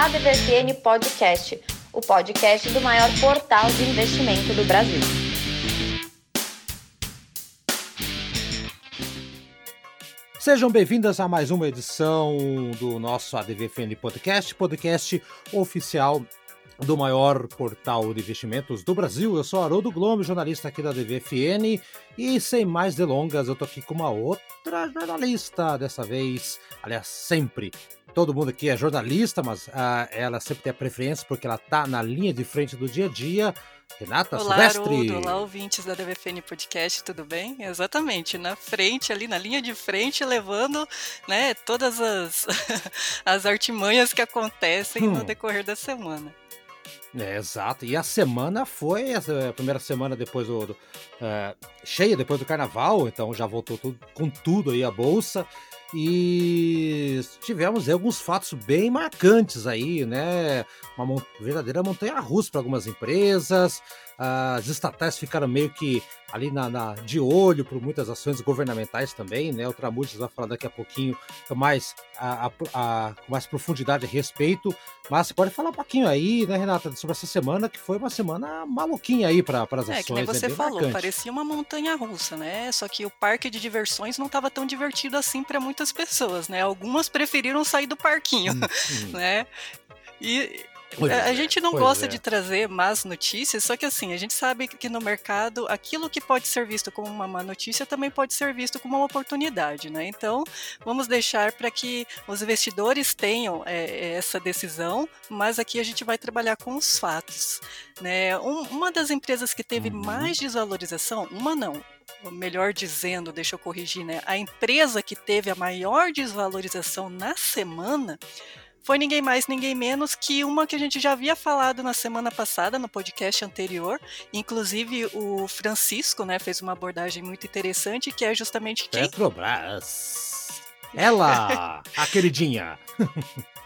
ADVFN Podcast, o podcast do maior portal de investimento do Brasil. Sejam bem-vindas a mais uma edição do nosso ADVFN Podcast, podcast oficial do maior portal de investimentos do Brasil. Eu sou Haroldo Globo, jornalista aqui da DVFN, e sem mais delongas, eu tô aqui com uma outra jornalista dessa vez, aliás, sempre. Todo mundo aqui é jornalista, mas uh, ela sempre tem a preferência porque ela tá na linha de frente do dia a dia. Renata olá, Silvestre. Haroldo, olá, ouvintes da DVFN Podcast, tudo bem? Exatamente, na frente, ali na linha de frente, levando né, todas as, as artimanhas que acontecem hum. no decorrer da semana. É, exato. E a semana foi a primeira semana depois do, do uh, cheia depois do carnaval, então já voltou tudo, com tudo aí a bolsa. E tivemos alguns fatos bem marcantes aí, né? Uma verdadeira montanha russa para algumas empresas. As estatais ficaram meio que ali na, na de olho por muitas ações governamentais também, né? O Tramujas vai falar daqui a pouquinho com mais, a, a, a, mais profundidade a respeito. Mas você pode falar um pouquinho aí, né, Renata, sobre essa semana, que foi uma semana maluquinha aí para as ações. É, que nem você é falou, marcante. parecia uma montanha russa, né? Só que o parque de diversões não estava tão divertido assim para muitas pessoas, né? Algumas preferiram sair do parquinho, hum, hum. né? E, a é, gente não gosta é. de trazer más notícias, só que assim, a gente sabe que no mercado aquilo que pode ser visto como uma má notícia também pode ser visto como uma oportunidade, né? Então, vamos deixar para que os investidores tenham é, essa decisão, mas aqui a gente vai trabalhar com os fatos. Né? Um, uma das empresas que teve uhum. mais desvalorização, uma não, melhor dizendo, deixa eu corrigir, né? A empresa que teve a maior desvalorização na semana foi ninguém mais, ninguém menos que uma que a gente já havia falado na semana passada, no podcast anterior. Inclusive, o Francisco né, fez uma abordagem muito interessante, que é justamente quem. Petrobras. Ela, a queridinha.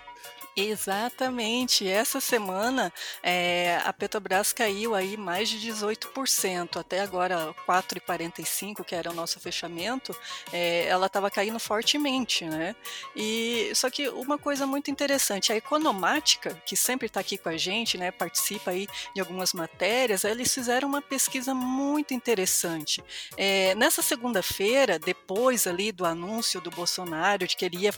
Exatamente. Essa semana é, a Petrobras caiu aí mais de 18%. Até agora 4,45, que era o nosso fechamento, é, ela estava caindo fortemente, né? E só que uma coisa muito interessante, a Economática, que sempre está aqui com a gente, né? Participa aí de algumas matérias, eles fizeram uma pesquisa muito interessante. É, nessa segunda-feira, depois ali do anúncio do Bolsonaro de que ele ia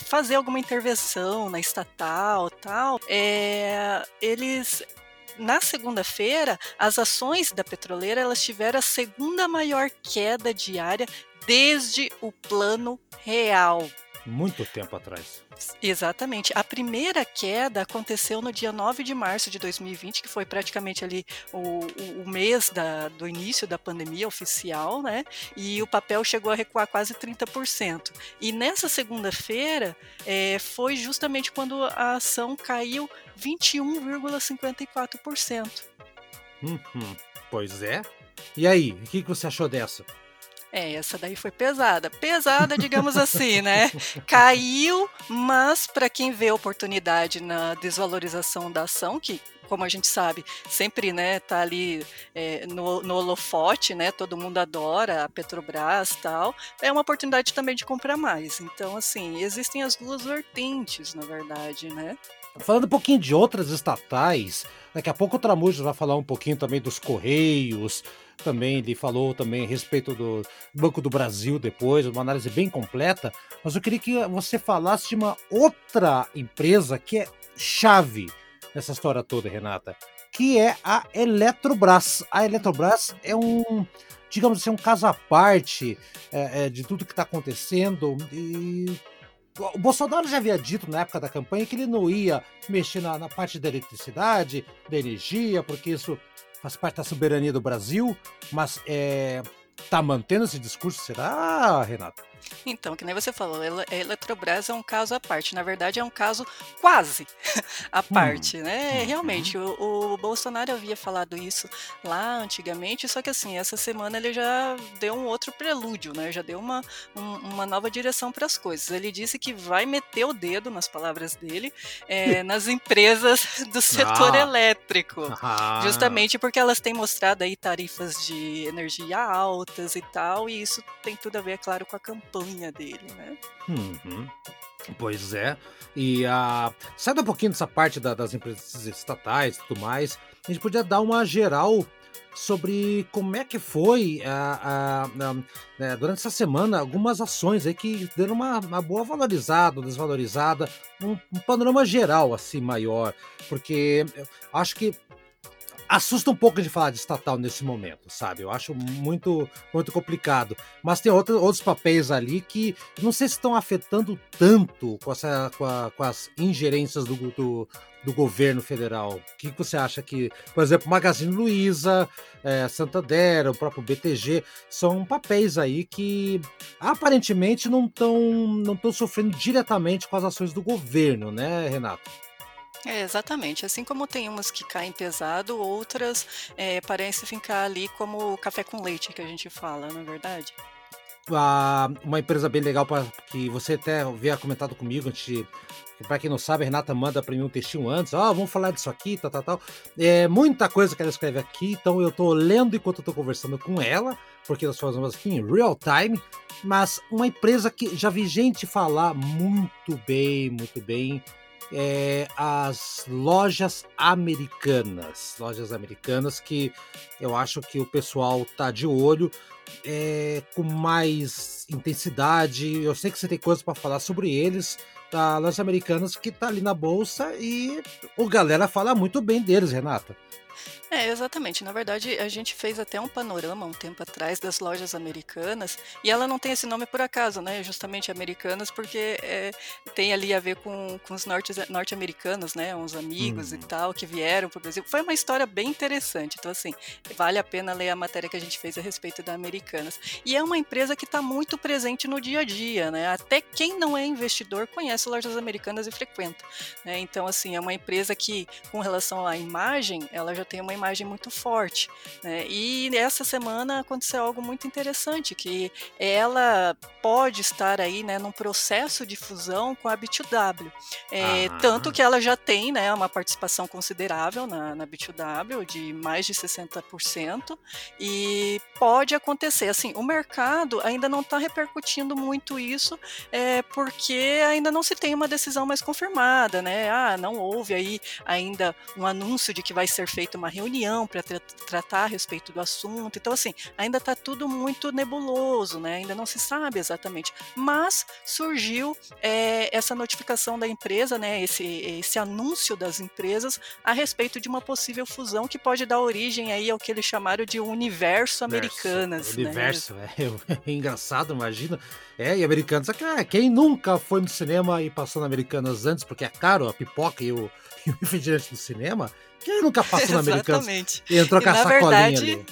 fazer alguma intervenção na estatal tal, é, eles na segunda-feira, as ações da petroleira elas tiveram a segunda maior queda diária desde o plano real. Muito tempo atrás. Exatamente. A primeira queda aconteceu no dia 9 de março de 2020, que foi praticamente ali o, o, mês da, do início da pandemia oficial, né? E o papel chegou a recuar quase 30%. E nessa segunda-feira é, foi justamente quando a ação caiu 21,54%. Uhum. Pois é. E aí, o que, que você achou dessa? É, essa daí foi pesada. Pesada, digamos assim, né? Caiu, mas para quem vê oportunidade na desvalorização da ação, que como a gente sabe, sempre né, tá ali é, no, no holofote, né? Todo mundo adora a Petrobras tal. É uma oportunidade também de comprar mais. Então, assim, existem as duas vertentes, na verdade, né? Falando um pouquinho de outras estatais, daqui a pouco o Tramujas vai falar um pouquinho também dos Correios, também ele falou também a respeito do Banco do Brasil depois, uma análise bem completa, mas eu queria que você falasse de uma outra empresa que é chave nessa história toda, Renata, que é a Eletrobras. A Eletrobras é um, digamos assim, um caso à parte é, é, de tudo que está acontecendo e o Bolsonaro já havia dito na época da campanha que ele não ia mexer na, na parte da eletricidade, da energia, porque isso faz parte da soberania do Brasil, mas é, tá mantendo esse discurso, será, Renato? Então, que nem você falou, a Eletrobras é um caso à parte. Na verdade, é um caso quase à parte, hum. né? Uhum. Realmente, o, o, Bolsonaro havia falado isso lá antigamente, só que assim, essa semana ele já deu um outro prelúdio, né? Já deu uma, um, uma nova direção para as coisas. Ele disse que vai meter o dedo, nas palavras dele, é, nas empresas do setor ah. elétrico. Ah. Justamente porque elas têm mostrado aí tarifas de energia e tal, e isso tem tudo a ver, é claro, com a campanha dele, né? Uhum. Pois é. E uh, saindo um pouquinho dessa parte da, das empresas estatais e tudo mais, a gente podia dar uma geral sobre como é que foi a, a, a, né, durante essa semana algumas ações aí que deram uma, uma boa valorizada, desvalorizada, um, um, panorama geral assim maior, porque acho que assusta um pouco de falar de estatal nesse momento, sabe? Eu acho muito muito complicado. Mas tem outro, outros papéis ali que não sei se estão afetando tanto com, essa, com, a, com as ingerências do, do, do, governo federal. O que, você acha que, por exemplo, Magazine Luiza, é, Santander, o próprio BTG, são papéis aí que aparentemente não estão não sofrendo diretamente com as ações do governo, né, Renato? É, exatamente. Assim como tem umas que caem pesado, outras é, parecem ficar ali como café com leite que a gente fala, não é verdade? Ah, uma empresa bem legal para que você até havia comentado comigo antes para quem não sabe, a Renata manda para mim um textinho antes, ó, oh, vamos falar disso aqui, tal, tal, tal. É muita coisa que ela escreve aqui, então eu tô lendo enquanto tô conversando com ela, porque nós fazemos aqui em real time, mas uma empresa que já vi gente falar muito bem, muito bem, é, as lojas americanas. Lojas americanas que eu acho que o pessoal tá de olho é, com mais intensidade. Eu sei que você tem coisas para falar sobre eles. Tá, lojas americanas que tá ali na bolsa e o galera fala muito bem deles, Renata. É, exatamente. Na verdade, a gente fez até um panorama um tempo atrás das lojas americanas, e ela não tem esse nome por acaso, né? Justamente americanas, porque é, tem ali a ver com, com os norte-americanos, né? Uns amigos hum. e uhum. tal, que vieram para o Brasil. Foi uma história bem interessante. Então, assim, vale a pena ler a matéria que a gente fez a respeito da Americanas. E é uma empresa que está muito presente no dia a dia, né? Até quem não é investidor conhece lojas americanas e frequenta. Né? Então, assim, é uma empresa que, com relação à imagem, ela já tem uma imagem muito forte. Né? E essa semana aconteceu algo muito interessante, que ela pode estar aí né, num processo de fusão com a B2W. É. Tanto que ela já tem né, uma participação considerável na, na B2W, de mais de 60%, e pode acontecer. Assim, o mercado ainda não está repercutindo muito isso, é, porque ainda não se tem uma decisão mais confirmada, né? Ah, não houve aí ainda um anúncio de que vai ser feita uma reunião para tra tratar a respeito do assunto. Então, assim, ainda está tudo muito nebuloso, né? Ainda não se sabe exatamente. Mas surgiu é, essa notificação da empresa, né? Esse, esse anúncio das empresas a respeito de uma possível fusão que pode dar origem aí ao que eles chamaram de universo americanas. Universo, né? é, é engraçado, imagina. É, e americanas, é, quem nunca foi no cinema e passou na Americanas antes, porque é caro a pipoca e o, e o refrigerante do cinema, quem nunca passou na Americanas e entrou e com a sacolinha verdade, ali?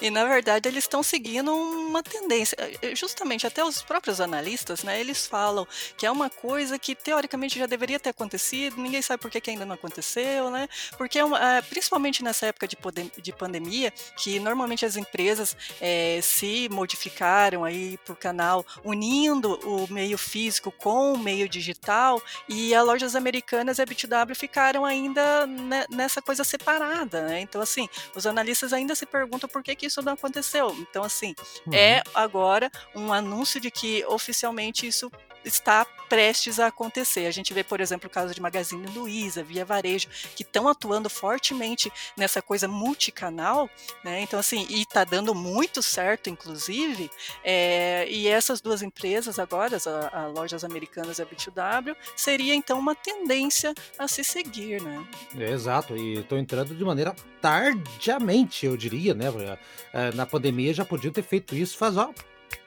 E na verdade eles estão seguindo uma tendência. Eh, eh, justamente até os próprios analistas, né? Eles falam que é uma coisa que teoricamente já deveria ter acontecido, ninguém sabe por que, que ainda não aconteceu, né? Porque é uma, eh, principalmente nessa época de, de pandemia, que normalmente as empresas é, se modificaram aí por canal, unindo o meio físico com o meio digital, e as lojas americanas e a B2W ficaram ainda nessa coisa separada, né? Então, assim, os analistas ainda se perguntam por que que, que isso não aconteceu? Então, assim, uhum. é agora um anúncio de que oficialmente isso está prestes a acontecer. A gente vê, por exemplo, o caso de Magazine Luiza, Via Varejo, que estão atuando fortemente nessa coisa multicanal, né? Então, assim, e está dando muito certo, inclusive. É, e essas duas empresas agora, as a, a Lojas Americanas e a B2W, seria então uma tendência a se seguir, né? É, exato, e estão entrando de maneira tardiamente, eu diria, né? É, na pandemia já podiam ter feito isso faz ó,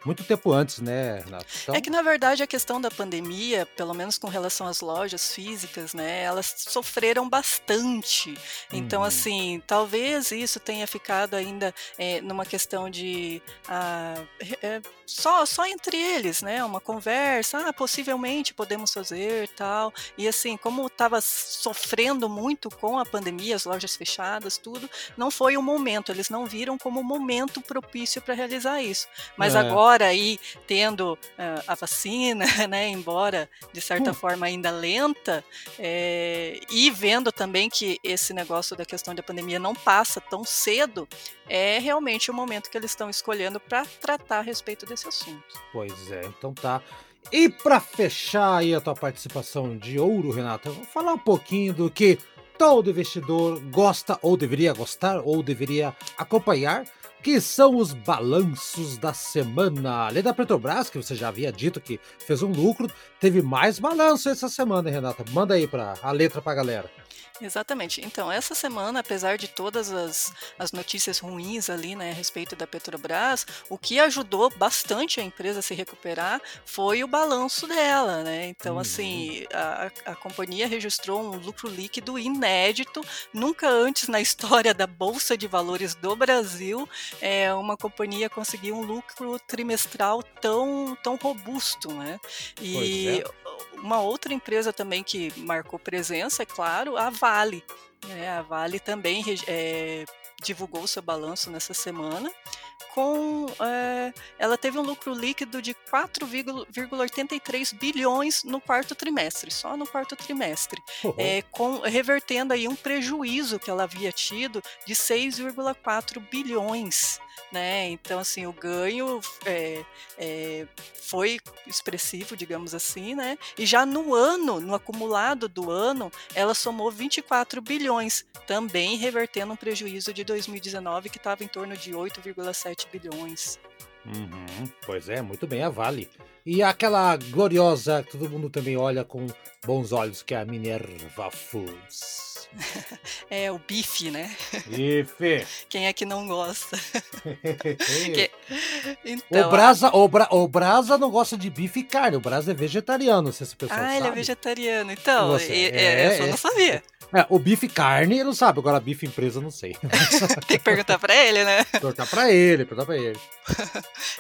muito tempo antes, né, Renato? Então... É que, na verdade, a questão da pandemia, pelo menos com relação às lojas físicas, né, elas sofreram bastante. Então, uhum. assim, talvez isso tenha ficado ainda é, numa questão de ah, é, só, só entre eles, né, uma conversa, ah, possivelmente podemos fazer tal. E, assim, como estava sofrendo muito com a pandemia, as lojas fechadas, tudo, não foi o momento, eles não viram como o momento propício para realizar isso. Mas é. agora embora aí tendo uh, a vacina, né, embora de certa hum. forma ainda lenta, é, e vendo também que esse negócio da questão da pandemia não passa tão cedo, é realmente o momento que eles estão escolhendo para tratar a respeito desse assunto. Pois é, então tá. E para fechar aí a tua participação de ouro, Renata, vou falar um pouquinho do que todo investidor gosta ou deveria gostar ou deveria acompanhar, que são os balanços da semana. Além da Petrobras, que você já havia dito que fez um lucro, teve mais balanço essa semana, Renata. Manda aí para a letra para a galera. Exatamente. Então, essa semana, apesar de todas as, as notícias ruins ali, né, a respeito da Petrobras, o que ajudou bastante a empresa a se recuperar foi o balanço dela, né? Então, assim, uhum. assim, a, a companhia registrou um lucro líquido inédito, nunca antes na história da Bolsa de Valores do Brasil, é, uma companhia conseguiu um lucro trimestral tão, tão robusto, né? E uma outra empresa também que marcou presença, é claro, a Vale. Né? A Vale também é, divulgou seu balanço nessa semana. Com, é, ela teve um lucro líquido de 4,83 bilhões no quarto trimestre, só no quarto trimestre, uhum. é, com, revertendo aí um prejuízo que ela havia tido de 6,4 bilhões né? Então, assim, o ganho é, é, foi expressivo, digamos assim, né? E já no ano, no acumulado do ano, ela somou 24 bilhões, também revertendo um prejuízo de 2019 que estava em torno de 8,7 bilhões. Uhum, pois é, muito bem, a Vale. E aquela gloriosa que todo mundo também olha com bons olhos, que é a Minerva Foods. É o bife, né? Bife. Quem é que não gosta? que... então, o, Brasa, o, Bra... o Brasa não gosta de bife e carne. O Brasa é vegetariano, se esse pessoal ah, sabe. ele é vegetariano. Então, você... é, é, eu só não é. sabia. É, o bife carne, ele não sabe. Agora, bife empresa, não sei. Tem que perguntar pra ele, né? Perguntar pra ele, perguntar pra ele.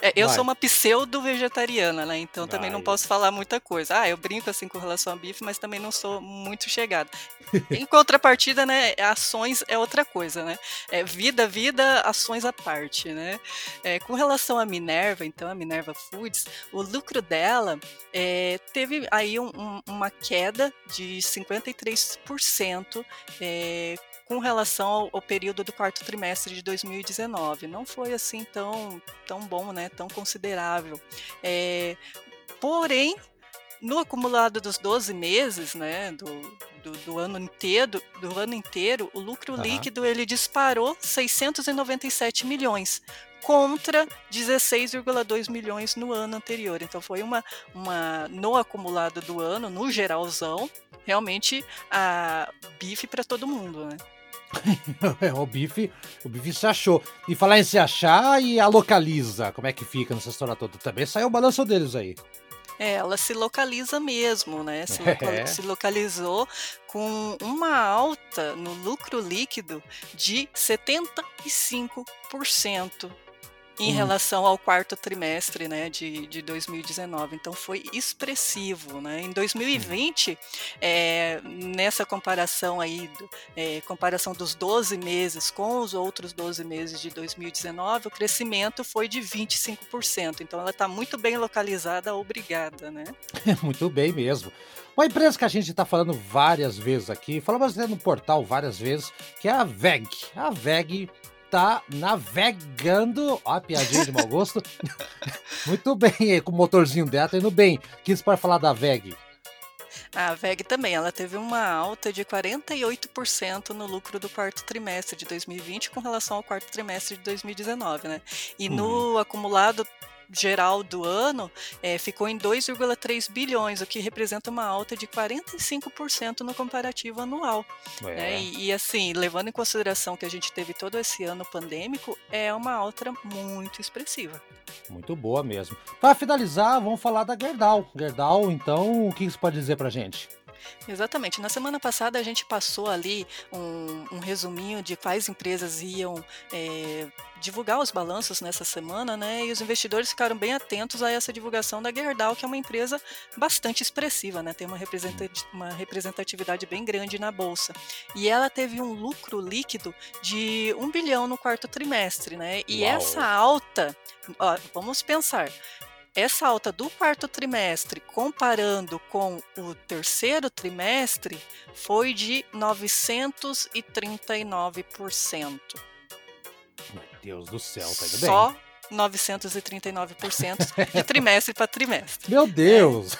É, eu Vai. sou uma pseudo-vegetariana, né? Então Vai. também não posso falar muita coisa. Ah, eu brinco assim com relação a bife, mas também não sou muito chegada. em contrapartida, né? Ações é outra coisa, né? É vida, vida, ações à parte, né? É, com relação à Minerva, então, a Minerva Foods, o lucro dela é, teve aí um, um, uma queda de 53% é, com relação ao, ao, período do quarto trimestre de 2019. Não foi assim tão, tão bom, né, tão considerável. É, porém, no acumulado dos 12 meses, né, do, do, do, ano inteiro, do ano inteiro, o lucro uhum. líquido ele disparou 697 milhões contra 16,2 milhões no ano anterior. Então foi uma, uma no acumulado do ano, no geralzão, realmente a bife para todo mundo, né? É, o bife, o bife se achou. E falar em se achar e a localiza, como é que fica nessa história toda? Também saiu o balanço deles aí. É, ela se localiza mesmo, né? Se, é. se, localizou com uma alta no lucro líquido de 75% em uhum. relação ao quarto trimestre né, de, de 2019. Então foi expressivo. Né? Em 2020, uhum. é, nessa comparação aí, é, comparação dos 12 meses com os outros 12 meses de 2019, o crescimento foi de 25%. Então ela está muito bem localizada, obrigada. Né? muito bem mesmo. Uma empresa que a gente está falando várias vezes aqui, falamos até no portal várias vezes, que é a VEG. A VEG tá navegando. Ó, a piadinha de mau gosto. Muito bem, com o motorzinho dela, tá indo bem. Quis para falar da VEG. A VEG também, ela teve uma alta de 48% no lucro do quarto trimestre de 2020 com relação ao quarto trimestre de 2019, né? E no uhum. acumulado geral do ano é, ficou em 2,3 bilhões, o que representa uma alta de 45% no comparativo anual. É. Né? E, e, assim, levando em consideração que a gente teve todo esse ano pandêmico, é uma alta muito expressiva. Muito boa mesmo. Para finalizar, vamos falar da Gerdau. Gerdau, então, o que você pode dizer para gente? Exatamente. Na semana passada a gente passou ali um, um resuminho de quais empresas iam é, divulgar os balanços nessa semana, né? E os investidores ficaram bem atentos a essa divulgação da Gerdau, que é uma empresa bastante expressiva, né? Tem uma, uma representatividade bem grande na bolsa. E ela teve um lucro líquido de um bilhão no quarto trimestre, né? E Uau. essa alta, ó, vamos pensar, essa alta do quarto trimestre, comparando com o terceiro trimestre, foi de 939%. Meu Deus do céu, tá bem. Só 939% de trimestre para trimestre. Meu Deus!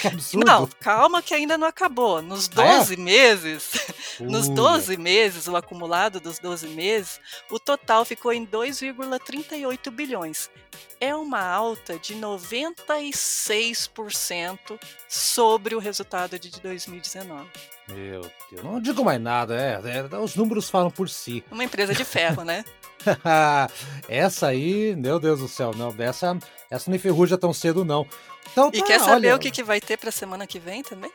que absurdo. Não, calma que ainda não acabou. Nos 12 ah, é? meses, nos 12 meses, o acumulado dos 12 meses, o total ficou em 2,38 bilhões. É uma alta de 96% sobre o resultado de 2019. Meu Deus, não digo mais nada, é, é, os números falam por si. Uma empresa de ferro, né? essa aí, meu Deus do céu, não, dessa, essa não enferruja tão cedo não. Então, e tá, quer saber olha... o que, que vai ter para semana que vem também?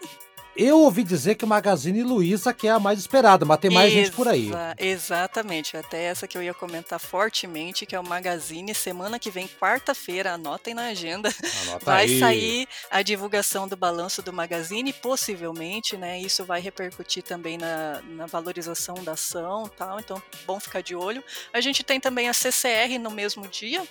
Eu ouvi dizer que Magazine Luiza que é a mais esperada, mas tem mais Exa gente por aí. Exatamente, até essa que eu ia comentar fortemente, que é o Magazine, semana que vem, quarta-feira, anotem na agenda, Anota vai aí. sair a divulgação do balanço do Magazine, possivelmente, né, isso vai repercutir também na, na valorização da ação tal, então bom ficar de olho. A gente tem também a CCR no mesmo dia,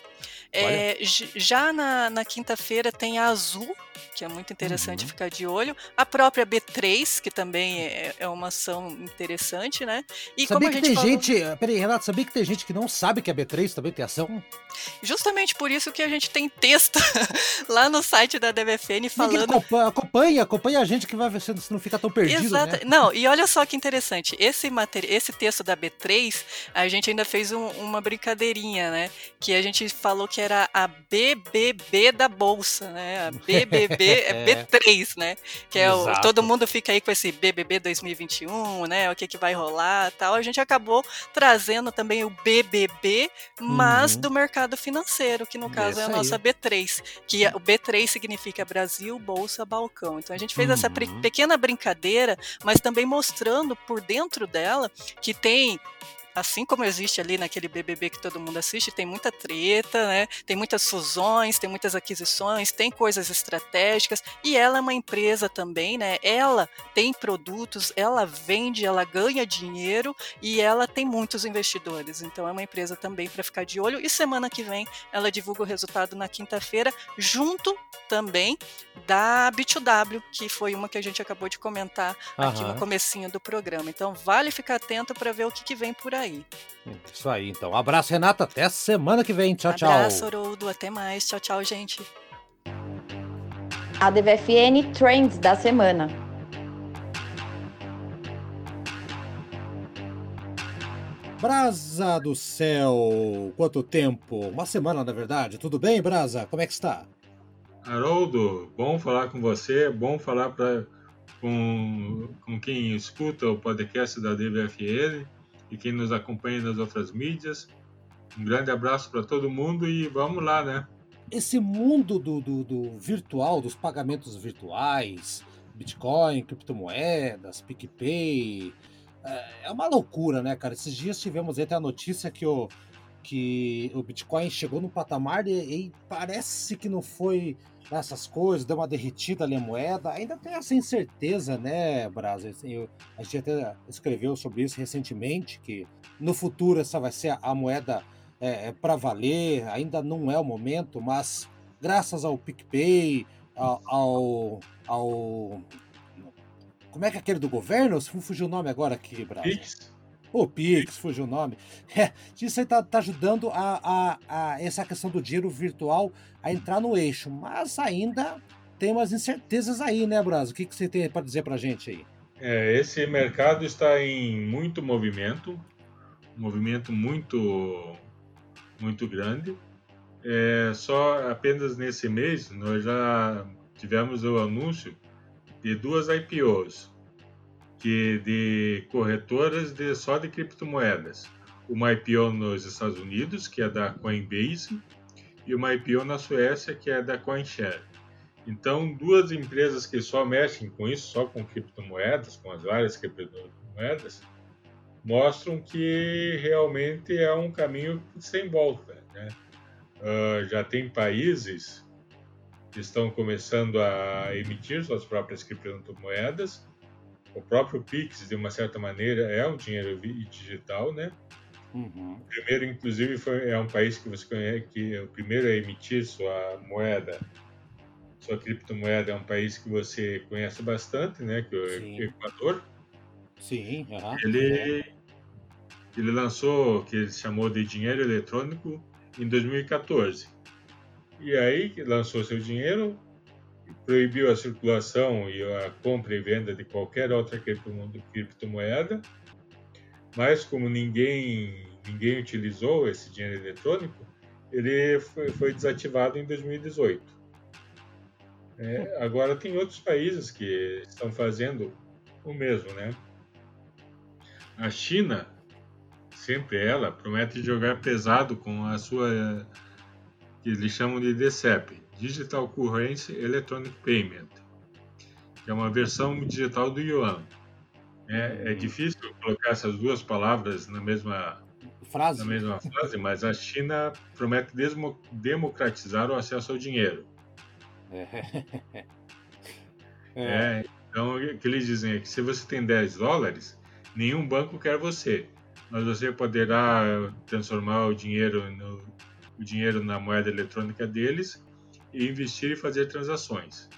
é, já na, na quinta-feira tem a Azul, que é muito interessante uhum. ficar de olho. A própria B3, que também é, é uma ação interessante, né? E sabia como a gente tem falou... gente. Eh, peraí, Renato, sabia que tem gente que não sabe que a B3 também tem ação? Justamente por isso que a gente tem texto lá no site da DBFN falando. Acompanha, acompanha a gente que vai ver se não fica tão perdido. Exato. Né? Não, e olha só que interessante. Esse, mater... Esse texto da B3, a gente ainda fez um, uma brincadeirinha, né? Que a gente falou que era a BBB da Bolsa, né? A BBB é B3, né? Que é o, todo mundo fica aí com esse BBB 2021, né? O que, que vai rolar tal. A gente acabou trazendo também o BBB, mas uhum. do mercado financeiro, que no caso é a nossa aí. B3. Que o B3 significa Brasil, Bolsa, Balcão. Então a gente fez uhum. essa pequena brincadeira, mas também mostrando por dentro dela que tem assim como existe ali naquele BBB que todo mundo assiste, tem muita treta, né? Tem muitas fusões, tem muitas aquisições, tem coisas estratégicas e ela é uma empresa também, né? Ela tem produtos, ela vende, ela ganha dinheiro e ela tem muitos investidores. Então é uma empresa também para ficar de olho e semana que vem ela divulga o resultado na quinta-feira junto também da B2W, que foi uma que a gente acabou de comentar uhum. aqui no comecinho do programa. Então vale ficar atento para ver o que, que vem por aí aí. Isso aí, então. Abraço, Renata. Até semana que vem. Tchau, tchau. Abraço, Haroldo. Até mais. Tchau, tchau, gente. A DVFN Trends da semana. Brasa do céu, quanto tempo? Uma semana, na verdade. Tudo bem, Brasa? Como é que está? Haroldo, bom falar com você, bom falar pra, com, com quem escuta o podcast da DVFN e quem nos acompanha nas outras mídias. Um grande abraço para todo mundo e vamos lá, né? Esse mundo do, do, do, virtual, dos pagamentos virtuais, Bitcoin, criptomoedas, PicPay, é, é uma loucura, né, cara? Esses dias tivemos até a notícia que o, que o Bitcoin chegou no patamar e, e parece que não foi essas coisas, deu uma derretida ali a moeda. Ainda tem essa incerteza, né, Brasa? Assim, a gente até escreveu sobre isso recentemente, que no futuro essa vai ser a moeda é, é para valer, ainda não é o momento, mas graças ao PicPay, ao, ao, ao como é que é aquele do governo? Fugiu o nome agora aqui, Brasa. Pix. O Pix, fugiu o nome. É, isso aí tá, tá ajudando a, a, a, essa questão do dinheiro virtual a entrar no eixo. Mas ainda tem umas incertezas aí, né, Brasil? O que, que você tem para dizer para gente aí? É, esse mercado está em muito movimento, movimento muito, muito grande. É, só apenas nesse mês nós já tivemos o anúncio de duas IPOs que de corretoras de só de criptomoedas. Uma IPO nos Estados Unidos, que é da Coinbase, e uma IPO na Suécia, que é da CoinShare. Então, duas empresas que só mexem com isso, só com criptomoedas, com as várias criptomoedas, mostram que realmente é um caminho sem volta. Né? Uh, já tem países que estão começando a emitir suas próprias criptomoedas. O próprio Pix, de uma certa maneira, é um dinheiro digital, né? Uhum. O primeiro, inclusive, foi, é um país que você conhece, que é o primeiro a emitir sua moeda, sua criptomoeda é um país que você conhece bastante, né? Que é o Sim. Equador. Sim, uhum. ele, ele lançou o que ele chamou de dinheiro eletrônico em 2014. E aí lançou seu dinheiro, proibiu a circulação e a compra e venda de qualquer outra criptomoeda mas como ninguém ninguém utilizou esse dinheiro eletrônico, ele foi, foi desativado em 2018. É, agora tem outros países que estão fazendo o mesmo, né? A China, sempre ela, promete jogar pesado com a sua que eles chamam de DCEP, Digital Currency Electronic Payment, que é uma versão digital do yuan. É, é difícil colocar essas duas palavras na mesma frase, na mesma frase mas a China promete democratizar o acesso ao dinheiro. É. é. então, o que eles dizem é que se você tem 10 dólares, nenhum banco quer você, mas você poderá transformar o dinheiro, no, o dinheiro na moeda eletrônica deles e investir e fazer transações.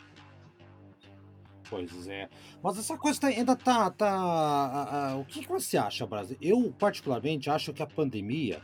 Pois é. Mas essa coisa tá, ainda tá. tá a, a, o que, que você acha, Brasil? Eu, particularmente, acho que a pandemia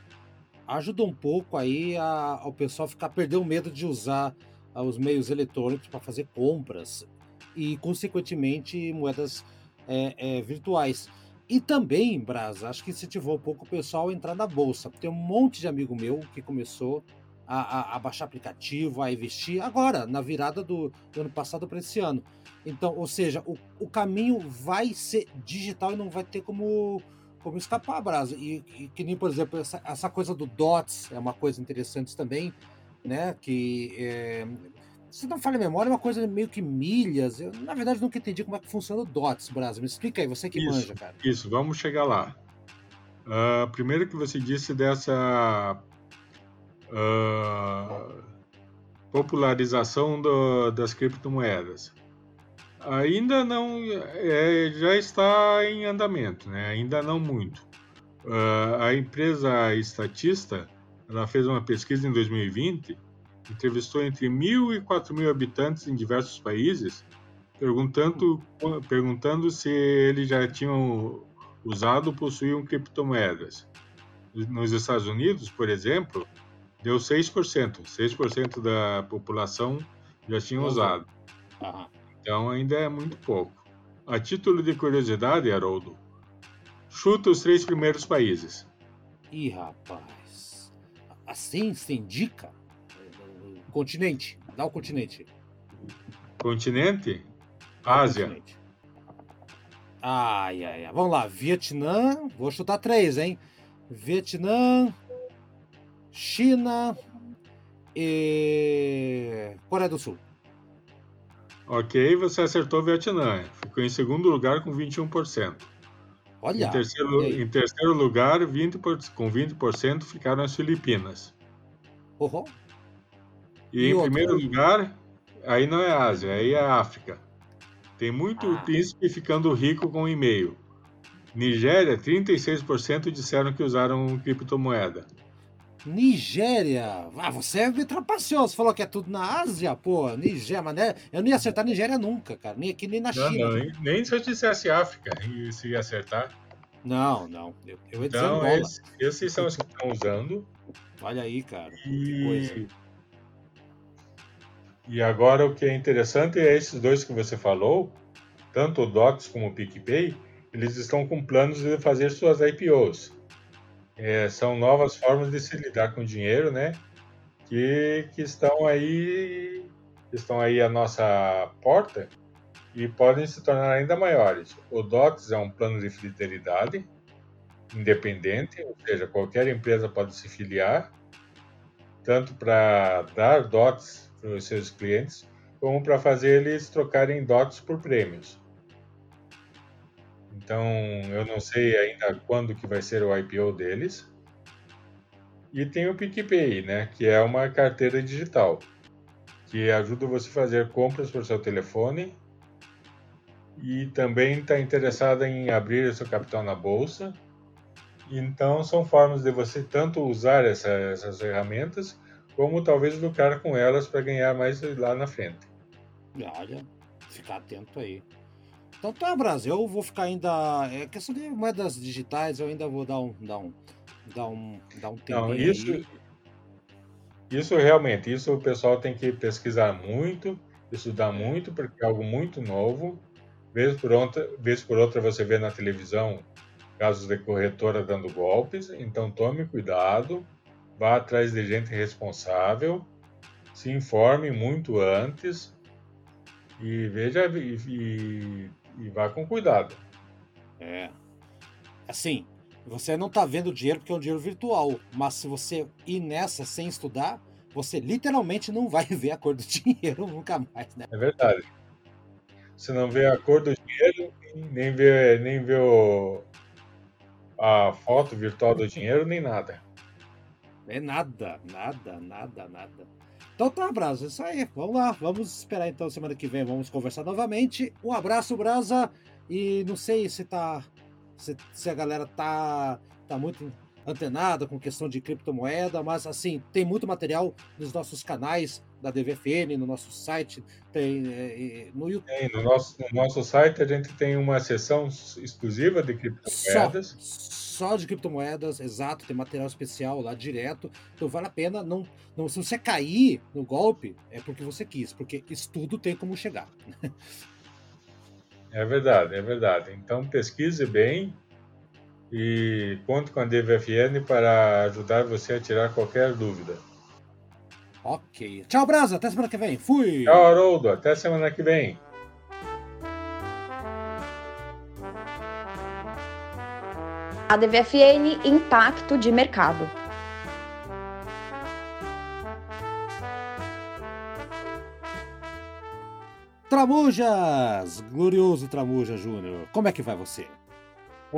ajudou um pouco aí a, ao pessoal ficar perder o medo de usar a, os meios eletrônicos para fazer compras e, consequentemente, moedas é, é, virtuais. E também, Braz, acho que incentivou um pouco o pessoal a entrar na bolsa. Tem um monte de amigo meu que começou a, a, a baixar aplicativo, a investir agora, na virada do, do ano passado para esse ano. Então, ou seja, o, o caminho vai ser digital e não vai ter como, como escapar, Brasa. E, e que nem, por exemplo, essa, essa coisa do DOTS é uma coisa interessante também, né? Que é, se não falha a memória, é uma coisa meio que milhas. Eu, na verdade, nunca entendi como é que funciona o DOTS, Brasa. Me explica aí, você que isso, manja, cara. Isso, vamos chegar lá. Uh, primeiro que você disse dessa uh, popularização do, das criptomoedas. Ainda não, é, já está em andamento, né? ainda não muito. Uh, a empresa Estatista ela fez uma pesquisa em 2020, entrevistou entre mil e quatro mil habitantes em diversos países, perguntando, perguntando se eles já tinham usado ou possuíam criptomoedas. Nos Estados Unidos, por exemplo, deu 6%. 6% da população já tinha usado. Aham. Então ainda é muito pouco. A título de curiosidade, Haroldo, chuta os três primeiros países. Ih, rapaz. Assim se indica? Continente. Dá o continente. Continente? Ásia. Continente. Ai, ai, ai. Vamos lá. Vietnã. Vou chutar três, hein? Vietnã, China e Coreia do Sul. Ok, você acertou o Vietnã. Ficou em segundo lugar com 21%. Olha! Em terceiro, em terceiro lugar, 20%, com 20% ficaram as Filipinas. Uhum. E, e em outro? primeiro lugar, aí não é Ásia, aí é África. Tem muito ah. príncipe ficando rico com e-mail. Nigéria, 36% disseram que usaram criptomoeda. Nigéria. Ah, você é me trapaceou. Você falou que é tudo na Ásia, pô. Nigéria, mas né? eu não ia acertar Nigéria nunca, cara. Nem aqui, nem na não, China. Não, nem se eu dissesse África, se ia acertar. Não, não. Eu, eu ia dizer então, Angola. Esse, esses são os que estão usando. Olha aí, cara. E... E agora o que é interessante é esses dois que você falou, tanto o Docs como o PicPay, eles estão com planos de fazer suas IPOs. É, são novas formas de se lidar com dinheiro, né? Que, que estão aí estão aí à nossa porta e podem se tornar ainda maiores. O DOTS é um plano de fidelidade independente, ou seja, qualquer empresa pode se filiar, tanto para dar DOTS para os seus clientes, como para fazer eles trocarem dots por prêmios. Então, eu não sei ainda quando que vai ser o IPO deles. E tem o PicPay, né, que é uma carteira digital, que ajuda você a fazer compras por seu telefone e também está interessada em abrir seu capital na bolsa. Então, são formas de você tanto usar essa, essas ferramentas, como talvez lucrar com elas para ganhar mais lá na frente. Olha, ficar atento aí. Então tá, Brasil, eu vou ficar ainda. É questão de moedas digitais, eu ainda vou dar um. Dar um, dar um, dar um Não, isso, aí. isso realmente, isso o pessoal tem que pesquisar muito, estudar muito, porque é algo muito novo. Vez por outra, vez por outra você vê na televisão casos de corretora dando golpes, então tome cuidado, vá atrás de gente responsável, se informe muito antes e veja e, e, e vá com cuidado. É. Assim, você não está vendo o dinheiro porque é um dinheiro virtual, mas se você ir nessa sem estudar, você literalmente não vai ver a cor do dinheiro nunca mais, né? É verdade. Você não vê a cor do dinheiro, nem vê, nem vê o, a foto virtual do dinheiro, nem nada. É nada, nada, nada, nada. Então tá, Brasa, isso aí. Vamos lá, vamos esperar então semana que vem, vamos conversar novamente. Um abraço, Brasa. E não sei se tá. Se, se a galera tá, tá muito antenada com questão de criptomoeda, mas assim, tem muito material nos nossos canais da DVFN, no nosso site, tem é, no YouTube. Tem, no nosso, no nosso site a gente tem uma seção exclusiva de criptomoedas. Só, só de criptomoedas, exato, tem material especial lá direto. Então vale a pena não, não. Se você cair no golpe, é porque você quis, porque estudo tem como chegar. É verdade, é verdade. Então pesquise bem, e conto com a DVFN para ajudar você a tirar qualquer dúvida. Ok. Tchau, Brasa. Até semana que vem. Fui. Tchau, Haroldo. Até semana que vem. A DVFN Impacto de Mercado. Tramujas! Glorioso Tramuja Júnior. Como é que vai você?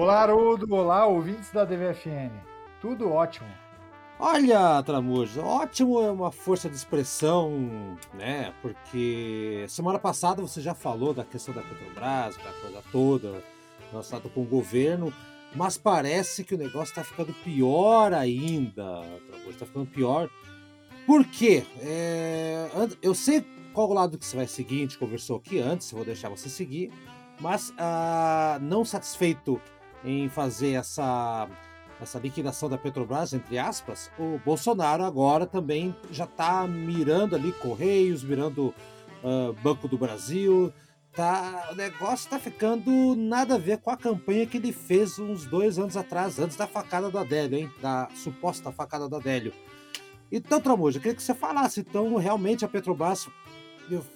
Olá, Haroldo. Olá, ouvintes da DVFN. Tudo ótimo. Olha, Tramujo, ótimo é uma força de expressão, né? Porque semana passada você já falou da questão da Petrobras, da coisa toda, relacionada com o governo, mas parece que o negócio está ficando pior ainda, Tramujo, está ficando pior. Por quê? É, eu sei qual lado que você vai seguir, a gente conversou aqui antes, vou deixar você seguir, mas ah, não satisfeito em fazer essa, essa liquidação da Petrobras, entre aspas, o Bolsonaro agora também já está mirando ali Correios, mirando uh, Banco do Brasil. Tá, o negócio está ficando nada a ver com a campanha que ele fez uns dois anos atrás, antes da facada do Adélio, hein? Da suposta facada do Adélio. Então, Tramuja, eu queria que você falasse, então, realmente a Petrobras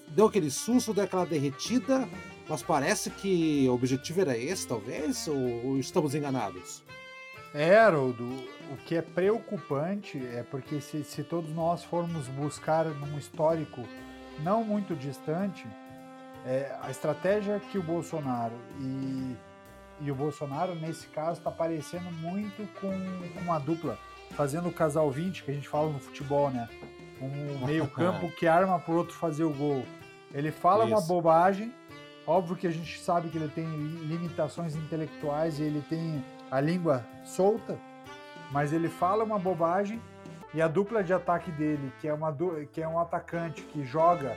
deu aquele susto, deu aquela derretida, mas parece que o objetivo era esse, talvez, ou, ou estamos enganados? É, Haroldo, o que é preocupante é porque se, se todos nós formos buscar num histórico não muito distante, é, a estratégia que o Bolsonaro e, e o Bolsonaro, nesse caso, está parecendo muito com, uma dupla, fazendo o casal 20, que a gente fala no futebol, né? Um meio campo que arma para o outro fazer o gol. Ele fala Isso. uma bobagem, Óbvio que a gente sabe que ele tem limitações intelectuais e ele tem a língua solta, mas ele fala uma bobagem e a dupla de ataque dele, que é, uma, que é um atacante que joga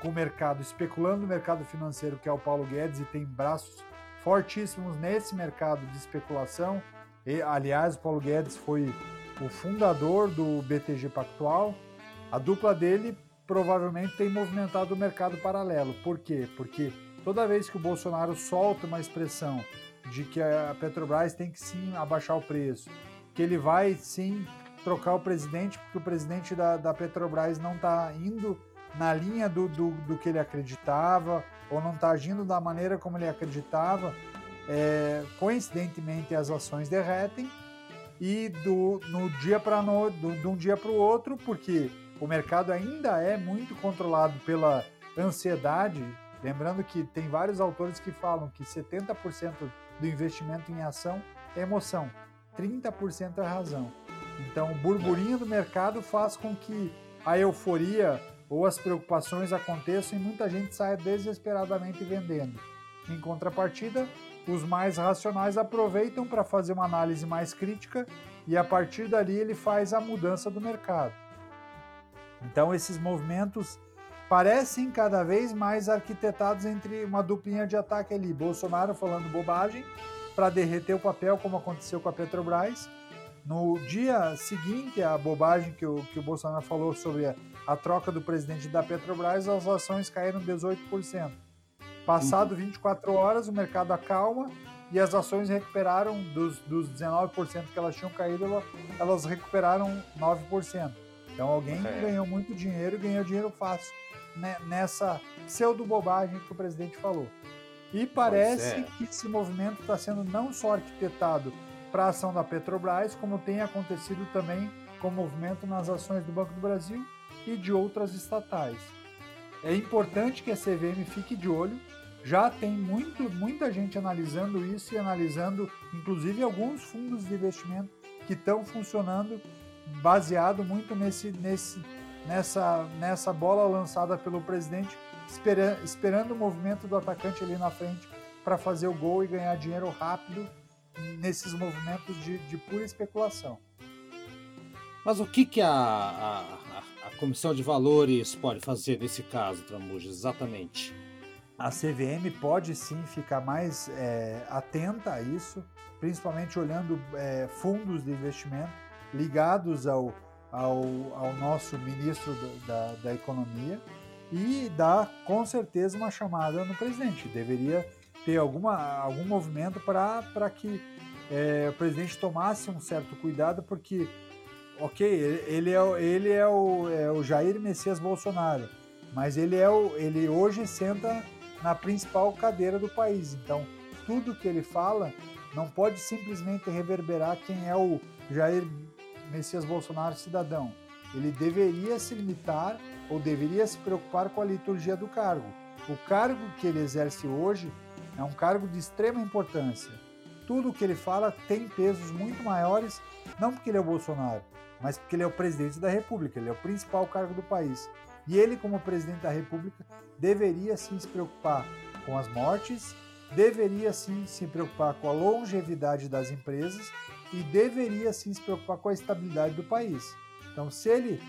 com o mercado, especulando no mercado financeiro, que é o Paulo Guedes, e tem braços fortíssimos nesse mercado de especulação. E, aliás, o Paulo Guedes foi o fundador do BTG Pactual. A dupla dele provavelmente tem movimentado o mercado paralelo. Por quê? Porque toda vez que o Bolsonaro solta uma expressão de que a Petrobras tem que sim abaixar o preço, que ele vai sim trocar o presidente, porque o presidente da, da Petrobras não está indo na linha do, do, do, que ele acreditava, ou não está agindo da maneira como ele acreditava, é, coincidentemente as ações derretem e do, no dia para no, do, de um dia para o outro, porque o mercado ainda é muito controlado pela ansiedade, lembrando que tem vários autores que falam que 70% do investimento em ação é emoção, 30% é razão. Então, o burburinho do mercado faz com que a euforia ou as preocupações aconteçam e muita gente saia desesperadamente vendendo. Em contrapartida, os mais racionais aproveitam para fazer uma análise mais crítica e a partir dali ele faz a mudança do mercado. Então esses movimentos parecem cada vez mais arquitetados entre uma duplinha de ataque ali, Bolsonaro falando bobagem para derreter o papel, como aconteceu com a Petrobras. No dia seguinte à bobagem que o, que o Bolsonaro falou sobre a, a troca do presidente da Petrobras, as ações caíram 18%. Passado 24 uhum. horas, o mercado acalma e as ações recuperaram dos, dos 19% que elas tinham caído, elas recuperaram 9%. Então alguém é. ganhou muito dinheiro e ganhou dinheiro fácil né, nessa pseudo-bobagem que o presidente falou. E parece é. que esse movimento está sendo não só arquitetado para a ação da Petrobras, como tem acontecido também com o movimento nas ações do Banco do Brasil e de outras estatais. É importante que a CVM fique de olho já tem muito, muita gente analisando isso e analisando, inclusive, alguns fundos de investimento que estão funcionando baseado muito nesse, nesse, nessa, nessa bola lançada pelo presidente, espera, esperando o movimento do atacante ali na frente para fazer o gol e ganhar dinheiro rápido nesses movimentos de, de pura especulação. Mas o que, que a, a, a, Comissão de Valores pode fazer nesse caso, Tramujas, exatamente? a CVM pode sim ficar mais é, atenta a isso, principalmente olhando é, fundos de investimento ligados ao, ao, ao nosso ministro da, da Economia e dar com certeza uma chamada no presidente. Deveria ter alguma, algum movimento para que é, o presidente tomasse um certo cuidado, porque, ok, ele é, ele é, o, é o Jair Messias Bolsonaro, mas ele, é o, ele hoje senta na principal cadeira do país. Então, tudo que ele fala não pode simplesmente reverberar quem é o Jair Messias Bolsonaro cidadão. Ele deveria se limitar ou deveria se preocupar com a liturgia do cargo. O cargo que ele exerce hoje é um cargo de extrema importância. Tudo o que ele fala tem pesos muito maiores, não porque ele é o Bolsonaro, mas porque ele é o presidente da República, ele é o principal cargo do país. E ele, como presidente da República, deveria sim se preocupar com as mortes, deveria sim se preocupar com a longevidade das empresas e deveria sim se preocupar com a estabilidade do país. Então, se ele,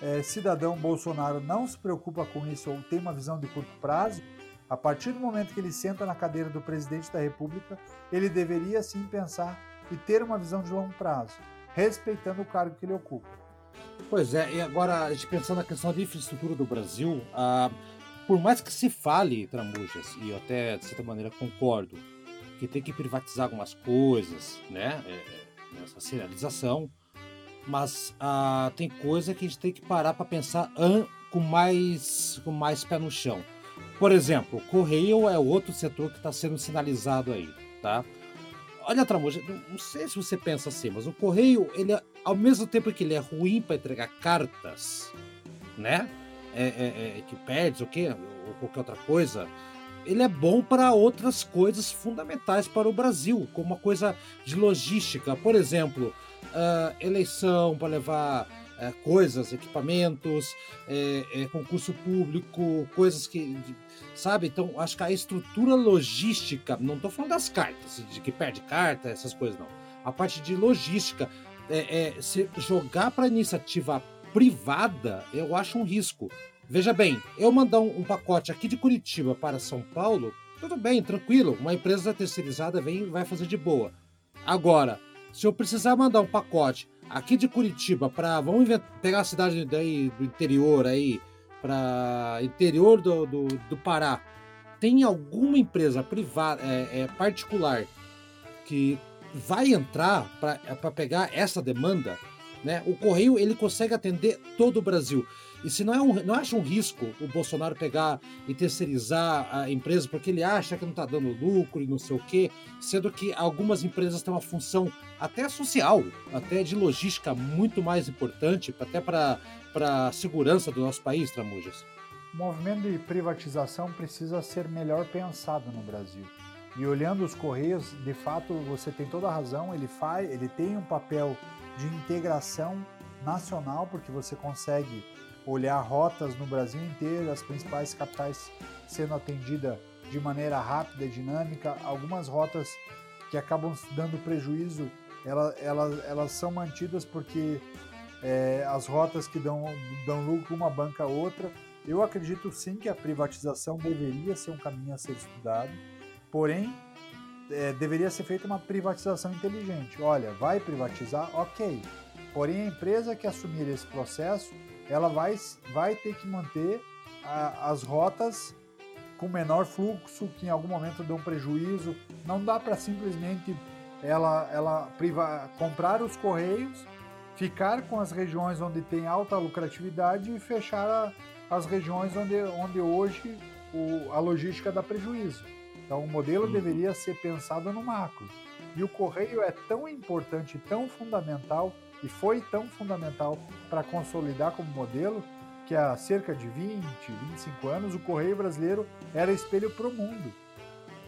é, cidadão Bolsonaro, não se preocupa com isso ou tem uma visão de curto prazo, a partir do momento que ele senta na cadeira do presidente da República, ele deveria sim pensar e ter uma visão de longo prazo, respeitando o cargo que ele ocupa. Pois é, e agora, a gente pensando na questão de infraestrutura do Brasil, ah, por mais que se fale, Tramujas, e eu até de certa maneira concordo, que tem que privatizar algumas coisas, né, é, é nessa serialização, mas ah, tem coisa que a gente tem que parar para pensar com mais, com mais pé no chão. Por exemplo, Correio é outro setor que está sendo sinalizado aí, tá? Olha, Tramuja, não sei se você pensa assim, mas o Correio, ele é, ao mesmo tempo que ele é ruim para entregar cartas, né? É, é, é, que perde o quê? Ou qualquer outra coisa, ele é bom para outras coisas fundamentais para o Brasil, como uma coisa de logística. Por exemplo, uh, eleição para levar uh, coisas, equipamentos, uh, concurso público, coisas que sabe? Então, acho que a estrutura logística, não estou falando das cartas, de que perde carta, essas coisas não. A parte de logística, é, é se jogar para iniciativa privada, eu acho um risco. Veja bem, eu mandar um, pacote aqui de Curitiba para São Paulo, tudo bem, tranquilo, uma empresa terceirizada vem vai fazer de boa. Agora, se eu precisar mandar um pacote aqui de Curitiba para vamos pegar a cidade daí do interior aí, para interior do, do, do, Pará, tem alguma empresa privada, é, é particular, que vai entrar para é, pegar essa demanda, né? O correio ele consegue atender todo o Brasil. E se não é um, não acha um risco o Bolsonaro pegar e terceirizar a empresa porque ele acha que não está dando lucro e não sei o quê, sendo que algumas empresas têm uma função até social, até de logística muito mais importante, até para a segurança do nosso país, Tramujas? o movimento de privatização precisa ser melhor pensado no Brasil. E olhando os Correios, de fato, você tem toda a razão, ele faz, ele tem um papel de integração nacional, porque você consegue olhar rotas no Brasil inteiro, as principais capitais sendo atendidas de maneira rápida e dinâmica, algumas rotas que acabam dando prejuízo, elas, elas, elas são mantidas porque é, as rotas que dão, dão lucro uma banca a outra. Eu acredito sim que a privatização deveria ser um caminho a ser estudado, porém é, deveria ser feita uma privatização inteligente. Olha, vai privatizar, ok. Porém, a empresa que assumir esse processo, ela vai, vai ter que manter a, as rotas com menor fluxo, que em algum momento dão prejuízo. Não dá para simplesmente ela, ela priva, comprar os correios, ficar com as regiões onde tem alta lucratividade e fechar a, as regiões onde, onde hoje o, a logística dá prejuízo. Então o modelo uhum. deveria ser pensado no macro. E o correio é tão importante, tão fundamental e foi tão fundamental para consolidar como modelo que há cerca de 20, 25 anos o correio brasileiro era espelho para o mundo.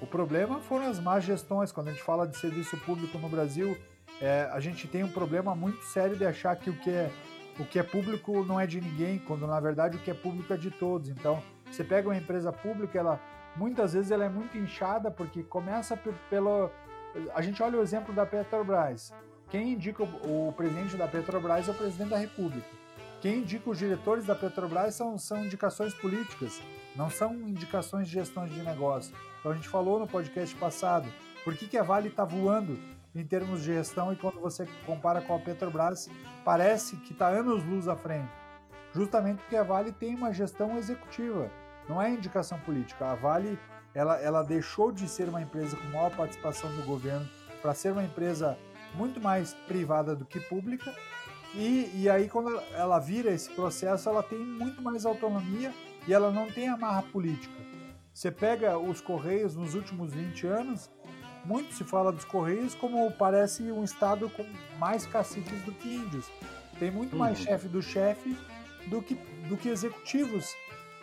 O problema foram as más gestões. Quando a gente fala de serviço público no Brasil, é, a gente tem um problema muito sério de achar que o que é o que é público não é de ninguém, quando na verdade o que é público é de todos. Então, você pega uma empresa pública, ela muitas vezes ela é muito inchada porque começa pelo a gente olha o exemplo da Petrobras. Quem indica o, o presidente da Petrobras é o presidente da República. Quem indica os diretores da Petrobras são, são indicações políticas, não são indicações de gestão de negócio. Então a gente falou no podcast passado, por que, que a Vale está voando em termos de gestão e quando você compara com a Petrobras, parece que está anos luz à frente. Justamente porque a Vale tem uma gestão executiva, não é indicação política. A Vale ela, ela deixou de ser uma empresa com maior participação do governo para ser uma empresa muito mais privada do que pública. E, e aí, quando ela vira esse processo, ela tem muito mais autonomia e ela não tem amarra política. Você pega os Correios nos últimos 20 anos, muito se fala dos Correios como parece um estado com mais caciques do que índios. Tem muito uhum. mais chefe do chefe do que, do que executivos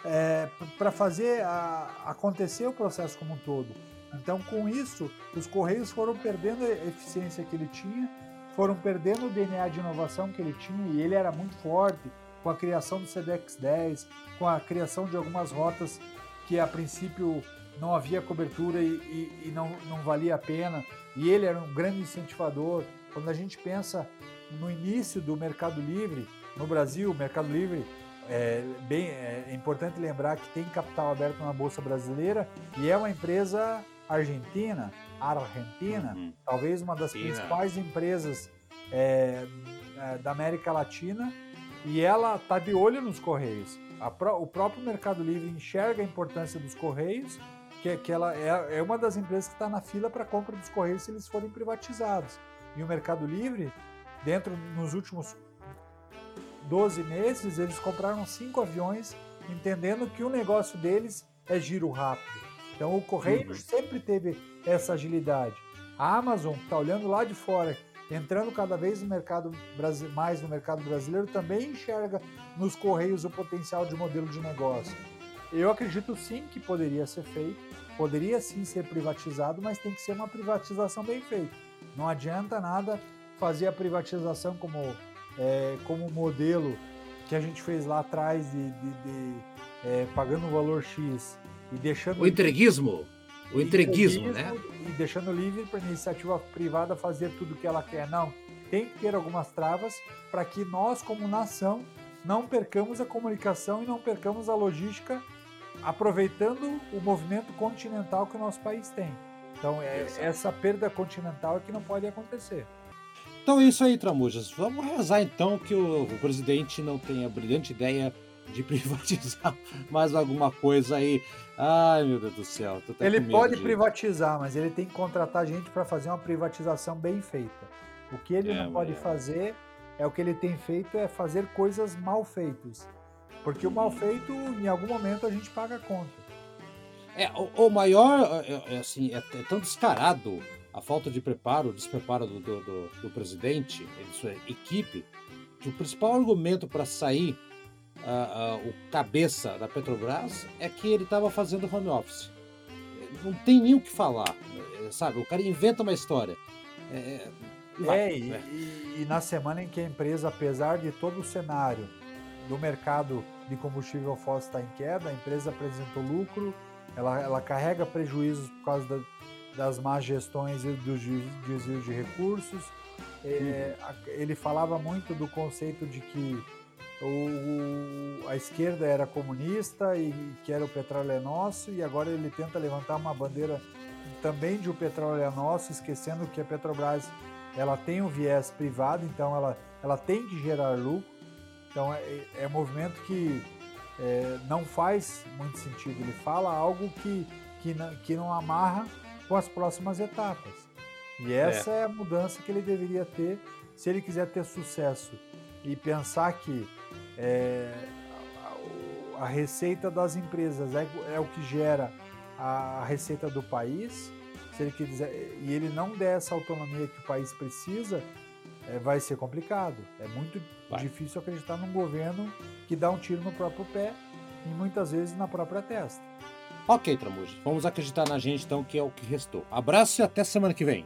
é, para fazer a, acontecer o processo como um todo. Então, com isso, os Correios foram perdendo a eficiência que ele tinha, foram perdendo o DNA de inovação que ele tinha, e ele era muito forte com a criação do CDX 10, com a criação de algumas rotas que a princípio não havia cobertura e, e, e não, não valia a pena, e ele era um grande incentivador. Quando a gente pensa no início do Mercado Livre, no Brasil, o Mercado Livre é, bem, é importante lembrar que tem capital aberto na Bolsa Brasileira e é uma empresa argentina, argentina, uhum. talvez uma das principais empresas é, é, da América Latina e ela está de olho nos Correios. Pro, o próprio Mercado Livre enxerga a importância dos Correios, que, que ela é, é uma das empresas que está na fila para compra dos Correios se eles forem privatizados. E o Mercado Livre, dentro nos últimos 12 meses, eles compraram cinco aviões, entendendo que o negócio deles é giro rápido. Então o Correio uhum. sempre teve essa agilidade. A Amazon, que está olhando lá de fora, entrando cada vez no mercado mais no mercado brasileiro, também enxerga nos Correios o potencial de modelo de negócio. Eu acredito sim que poderia ser feito, poderia sim ser privatizado, mas tem que ser uma privatização bem feita. Não adianta nada fazer a privatização como é, como modelo que a gente fez lá atrás de, de, de é, pagando o valor X e deixando. O entreguismo. O entreguismo, né? E deixando livre para a iniciativa privada fazer tudo o que ela quer. Não. Tem que ter algumas travas para que nós, como nação, não percamos a comunicação e não percamos a logística, aproveitando o movimento continental que o nosso país tem. Então, é, essa perda continental é que não pode acontecer. Então é isso aí, Tramujas. Vamos rezar então que o, presidente não tenha a brilhante ideia de privatizar mais alguma coisa aí. Ai, meu Deus do céu. Ele pode de... privatizar, mas ele tem que contratar gente para fazer uma privatização bem feita. O que ele é, não pode é. fazer é o que ele tem feito é fazer coisas mal feitas. Porque o mal uhum. feito, em algum momento, a gente paga a conta. É, o, o maior, é, é, assim, é, é tão descarado a falta de preparo, o despreparo do, do, do, do presidente e de sua equipe, que o principal argumento para sair o cabeça da Petrobras é que ele estava fazendo home office. Não tem nem o que falar, é, sabe? O cara inventa uma história. É, é, e, e, e, na semana em que a empresa, apesar de todo o cenário do mercado de combustível fóssil estar em queda, a empresa apresentou lucro, ela, ela carrega prejuízos por causa da, das más gestões e do desvio de recursos. É, ele falava muito do conceito de que o, a esquerda era comunista e que era o petróleo é nosso, e agora ele tenta levantar uma bandeira também de o petróleo é nosso, esquecendo que a Petrobras ela tem um viés privado, então ela, ela tem que gerar lucro. Então é, é um movimento que é, não faz muito sentido. Ele fala algo que, que, não, que não amarra com as próximas etapas. E essa é. é a mudança que ele deveria ter se ele quiser ter sucesso e pensar que é, a, a, receita das empresas é, é, o que gera a receita do país. Se ele quiser e ele não der essa autonomia que o país precisa, é, vai ser complicado. É muito vai. difícil acreditar num governo que dá um tiro no próprio pé e muitas vezes na própria testa. Ok, Tramujas, vamos acreditar na gente então, que é o que restou. Abraço e até semana que vem.